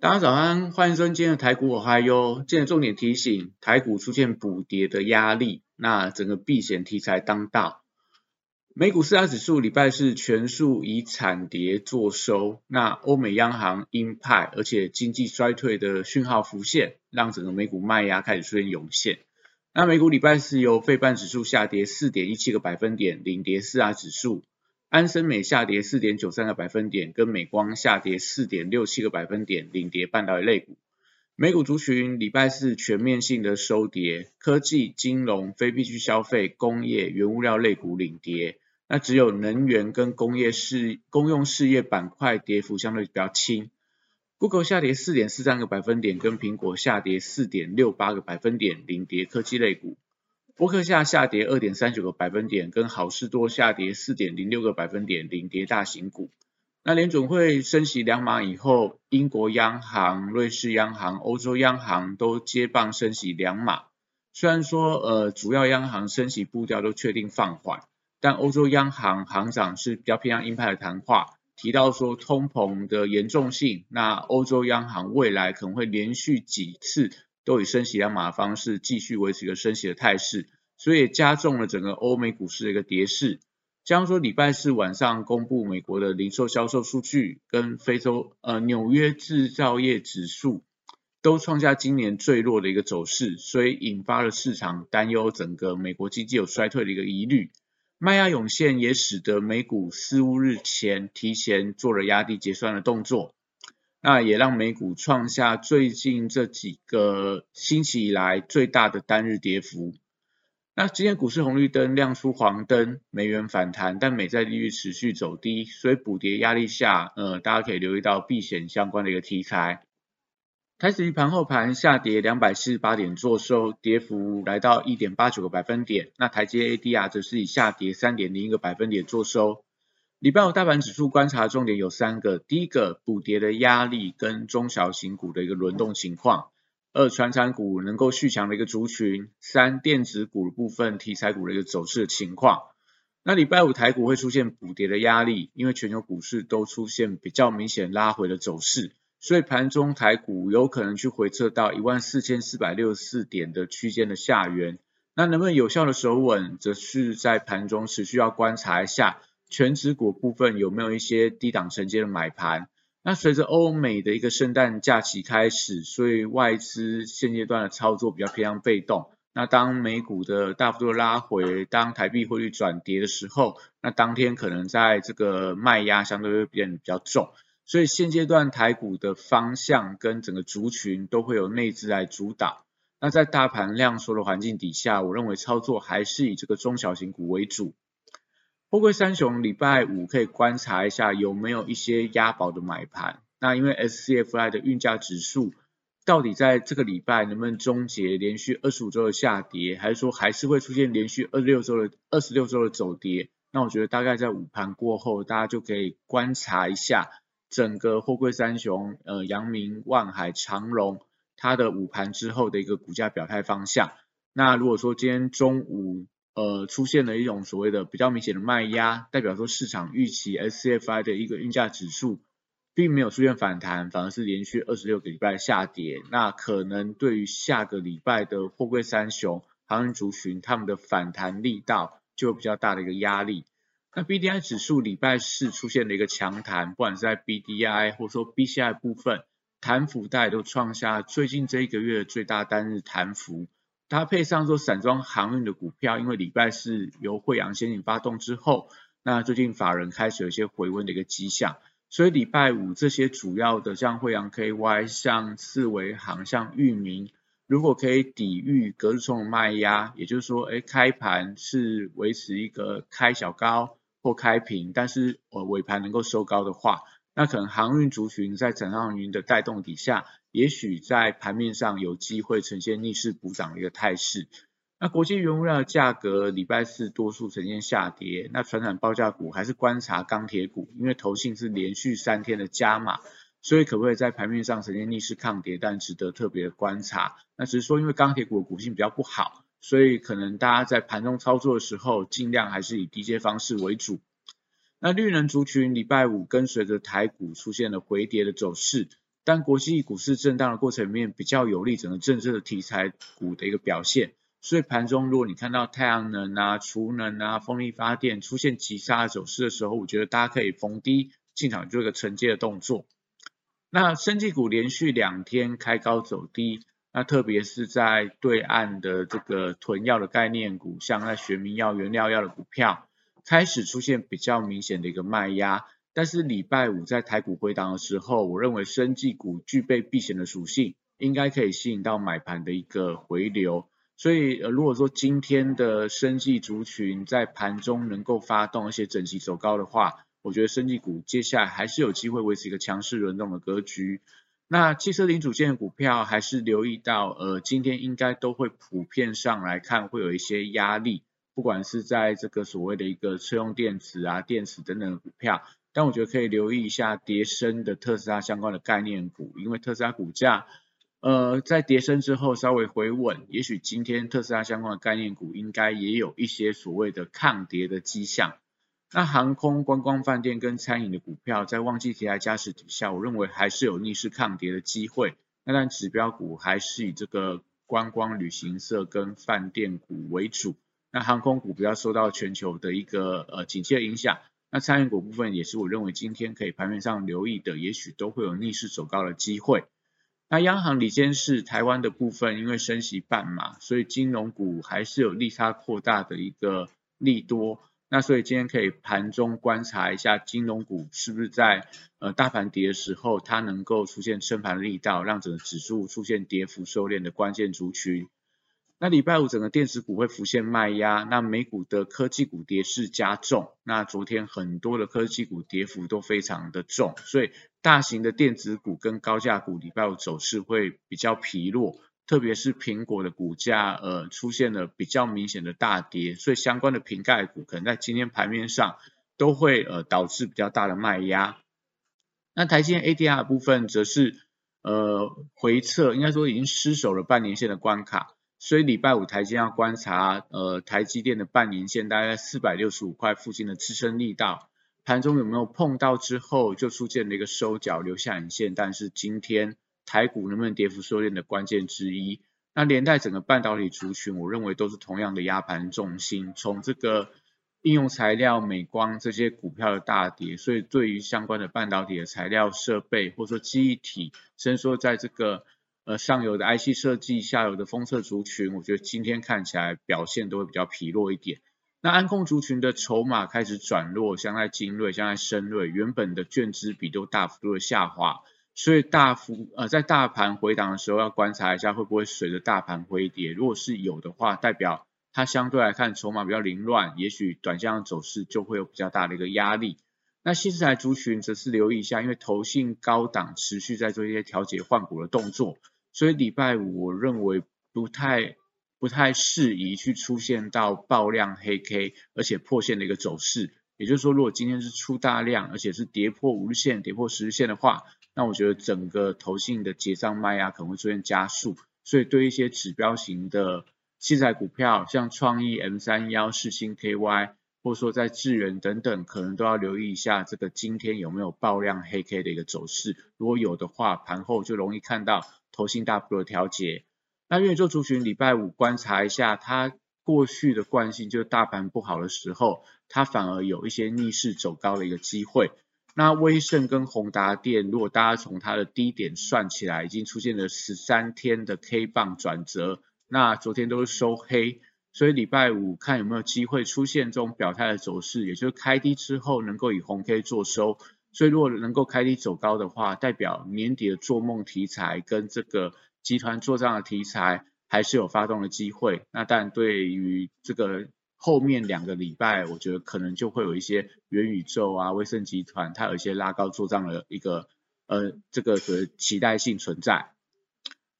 大家早安，欢迎收听今天的台股我嗨哟。今天重点提醒，台股出现补跌的压力，那整个避险题材当道。美股四大指数礼拜四全数以惨跌作收。那欧美央行鹰派，而且经济衰退的讯号浮现，让整个美股卖压开始出现涌现。那美股礼拜四由费半指数下跌四点一七个百分点，领跌四大指数。安森美下跌四点九三个百分点，跟美光下跌四点六七个百分点，领跌半导体类股。美股族群礼拜四全面性的收跌，科技、金融、非必需消费、工业、原物料类股领跌，那只有能源跟工业事公用事业板块跌幅相对比较轻。Google 下跌四点四三个百分点，跟苹果下跌四点六八个百分点，领跌科技类股。伯克夏下跌二点三九个百分点，跟好事多下跌四点零六个百分点，领跌大型股。那联准会升息两码以后，英国央行、瑞士央行、欧洲央行都接棒升息两码。虽然说呃主要央行升息步调都确定放缓，但欧洲央行行长是比较偏向鹰派的谈话，提到说通膨的严重性，那欧洲央行未来可能会连续几次。都以升息两码方式继续维持一个升息的态势，所以加重了整个欧美股市的一个跌势。加上说礼拜四晚上公布美国的零售销售数据，跟非洲呃纽约制造业指数都创下今年最弱的一个走势，所以引发了市场担忧整个美国经济有衰退的一个疑虑。卖压涌现也使得美股四五日前提前做了压低结算的动作。那也让美股创下最近这几个星期以来最大的单日跌幅。那今天股市红绿灯亮出黄灯，美元反弹，但美债利率持续走低，所以补跌压力下，呃，大家可以留意到避险相关的一个题材。开始于盘后盘下跌两百四十八点做收，跌幅来到一点八九个百分点。那台阶 ADR 则是以下跌三点零一个百分点做收。礼拜五大盘指数观察重点有三个：第一个，补跌的压力跟中小型股的一个轮动情况；二，传产股能够续强的一个族群；三，电子股部分题材股的一个走势的情况。那礼拜五台股会出现补跌的压力，因为全球股市都出现比较明显拉回的走势，所以盘中台股有可能去回测到一万四千四百六十四点的区间的下缘。那能不能有效的守稳，则是在盘中持续要观察一下。全指股部分有没有一些低档承接的买盘？那随着欧美的一个圣诞假期开始，所以外资现阶段的操作比较偏向被动。那当美股的大幅度拉回，当台币汇率转跌的时候，那当天可能在这个卖压相对会变得比较重。所以现阶段台股的方向跟整个族群都会有内资来主导。那在大盘量缩的环境底下，我认为操作还是以这个中小型股为主。货柜三雄礼拜五可以观察一下有没有一些押宝的买盘。那因为 SCFI 的运价指数到底在这个礼拜能不能终结连续二十五周的下跌，还是说还是会出现连续二十六周的二十六周的走跌？那我觉得大概在午盘过后，大家就可以观察一下整个货柜三雄，呃，阳明、万海、长荣它的午盘之后的一个股价表态方向。那如果说今天中午，呃，出现了一种所谓的比较明显的卖压，代表说市场预期 SCFI 的一个运价指数并没有出现反弹，反而是连续二十六个礼拜下跌。那可能对于下个礼拜的货柜三雄、航运族群，他们的反弹力道就有比较大的一个压力。那 BDI 指数礼拜四出现了一个强弹，不管是在 BDI 或者说 BCI 部分，弹幅带都创下最近这一个月最大单日弹幅。搭配上说散装航运的股票，因为礼拜四由惠阳先行发动之后，那最近法人开始有一些回温的一个迹象，所以礼拜五这些主要的像惠阳 KY、像四维航、像域名，如果可以抵御隔日冲的卖压，也就是说，哎，开盘是维持一个开小高或开平，但是呃尾盘能够收高的话。那可能航运族群在整上云的带动底下，也许在盘面上有机会呈现逆势补涨的一个态势。那国际原物料价格礼拜四多数呈现下跌，那传统报价股还是观察钢铁股，因为投信是连续三天的加码，所以可不可以在盘面上呈现逆势抗跌，但值得特别的观察。那只是说因为钢铁股的股性比较不好，所以可能大家在盘中操作的时候，尽量还是以低阶方式为主。那绿能族群礼拜五跟随着台股出现了回跌的走势，但国际股市震荡的过程里面比较有利整个政策的题材股的一个表现。所以盘中，如果你看到太阳能啊、储能啊、风力发电出现急杀走势的时候，我觉得大家可以逢低进场做一个承接的动作。那生技股连续两天开高走低，那特别是在对岸的这个囤药的概念股，像那学名药、原料药的股票，开始出现比较明显的一个卖压。但是礼拜五在台股回档的时候，我认为生技股具备避险的属性，应该可以吸引到买盘的一个回流。所以，呃，如果说今天的生技族群在盘中能够发动，而且整齐走高的话，我觉得生技股接下来还是有机会维持一个强势轮动的格局。那汽车零组件的股票还是留意到，呃，今天应该都会普遍上来看会有一些压力，不管是在这个所谓的一个车用电子啊、电池等等的股票，但我觉得可以留意一下叠升的特斯拉相关的概念股，因为特斯拉股价。呃，在跌升之后稍微回稳，也许今天特斯拉相关的概念股应该也有一些所谓的抗跌的迹象。那航空、观光、饭店跟餐饮的股票在旺季题材加持底下，我认为还是有逆势抗跌的机会。那但指标股还是以这个观光旅行社跟饭店股为主。那航空股比较受到全球的一个呃景气的影响。那餐饮股部分也是我认为今天可以盘面上留意的，也许都会有逆势走高的机会。那央行里监事台湾的部分，因为升息半嘛，所以金融股还是有利差扩大的一个利多。那所以今天可以盘中观察一下金融股是不是在呃大盘跌的时候，它能够出现撑盘力道，让整个指数出现跌幅收敛的关键族群。那礼拜五整个电子股会浮现卖压，那美股的科技股跌势加重。那昨天很多的科技股跌幅都非常的重，所以大型的电子股跟高价股礼拜五走势会比较疲弱，特别是苹果的股价呃出现了比较明显的大跌，所以相关的瓶盖股可能在今天盘面上都会呃导致比较大的卖压。那台积 ADR 部分则是呃回撤，应该说已经失守了半年线的关卡。所以礼拜五台积要观察，呃，台积电的半年线大概四百六十五块附近的支撑力道，盘中有没有碰到之后就出现了一个收脚留下影线，但是今天台股能不能跌幅收敛的关键之一，那连带整个半导体族群，我认为都是同样的压盘重心，从这个应用材料、美光这些股票的大跌，所以对于相关的半导体的材料设备或者说记忆体，甚至说在这个呃，上游的 IC 设计，下游的封测族群，我觉得今天看起来表现都会比较疲弱一点。那安控族群的筹码开始转弱，像在精锐，像在深锐，原本的券资比都大幅度的下滑，所以大幅呃在大盘回档的时候要观察一下会不会随着大盘回跌，如果是有的话，代表它相对来看筹码比较凌乱，也许短线走势就会有比较大的一个压力。那新时代族群则是留意一下，因为投信高档持续在做一些调节换股的动作。所以礼拜五我认为不太不太适宜去出现到爆量黑 K，而且破线的一个走势。也就是说，如果今天是出大量，而且是跌破五日线、跌破十日线的话，那我觉得整个投信的结账卖压可能会出现加速。所以对一些指标型的器材股票，像创意 M 三幺、世星 KY，或者说在智源等等，可能都要留意一下这个今天有没有爆量黑 K 的一个走势。如果有的话，盘后就容易看到。投信大幅的调节，那愿意做族群礼拜五观察一下，它过去的惯性就是大盘不好的时候，它反而有一些逆势走高的一个机会。那威盛跟宏达电，如果大家从它的低点算起来，已经出现了十三天的 K 棒转折，那昨天都是收黑，所以礼拜五看有没有机会出现这种表态的走势，也就是开低之后能够以红 K 做收。所以如果能够开低走高的话，代表年底的做梦题材跟这个集团做账的题材还是有发动的机会。那但对于这个后面两个礼拜，我觉得可能就会有一些元宇宙啊、威盛集团，它有一些拉高做账的一个呃这个的期待性存在。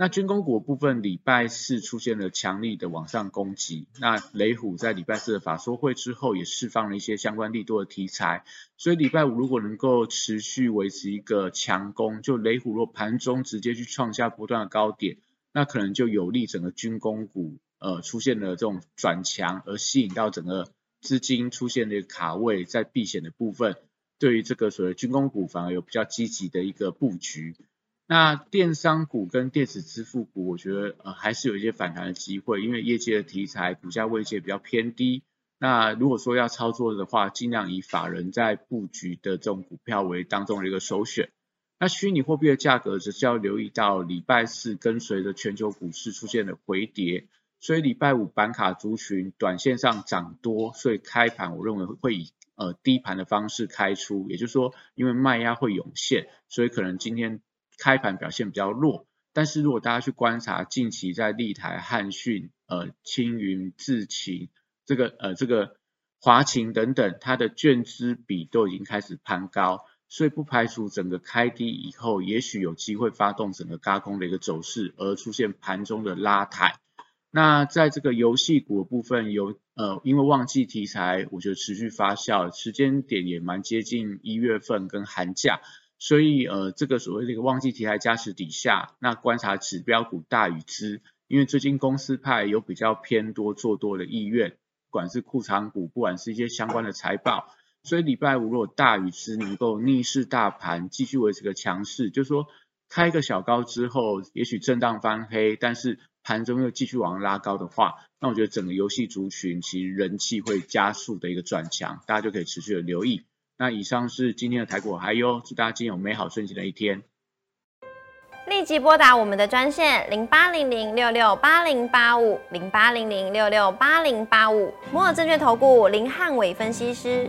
那军工股部分，礼拜四出现了强力的往上攻击。那雷虎在礼拜四的法说会之后，也释放了一些相关利多的题材。所以礼拜五如果能够持续维持一个强攻，就雷虎若盘中直接去创下不断的高点，那可能就有利整个军工股呃出现了这种转强，而吸引到整个资金出现的卡位在避险的部分，对于这个所谓军工股反而有比较积极的一个布局。那电商股跟电子支付股，我觉得呃还是有一些反弹的机会，因为业界的题材股价位阶比较偏低。那如果说要操作的话，尽量以法人在布局的这种股票为当中的一个首选。那虚拟货币的价格则是要留意到礼拜四跟随着全球股市出现了回跌，所以礼拜五板卡族群短线上涨多，所以开盘我认为会以呃低盘的方式开出，也就是说因为卖压会涌现，所以可能今天。开盘表现比较弱，但是如果大家去观察近期在立台、汉讯、呃青云、智勤这个呃这个华勤等等，它的券资比都已经开始攀高，所以不排除整个开低以后，也许有机会发动整个高空的一个走势，而出现盘中的拉抬。那在这个游戏股的部分，有呃因为旺季题材，我觉得持续发酵，时间点也蛮接近一月份跟寒假。所以呃，这个所谓的一个旺季题材加持底下，那观察指标股大与资，因为最近公司派有比较偏多做多的意愿，不管是库藏股，不管是一些相关的财报，所以礼拜五如果大与资能够逆势大盘继续维持个强势，就是说开个小高之后，也许震荡翻黑，但是盘中又继续往上拉高的话，那我觉得整个游戏族群其实人气会加速的一个转强，大家就可以持续的留意。那以上是今天的台股，还有祝大家今天有美好顺心的一天。立即拨打我们的专线零八零零六六八零八五零八零零六六八零八五摩尔证券投顾林汉伟分析师。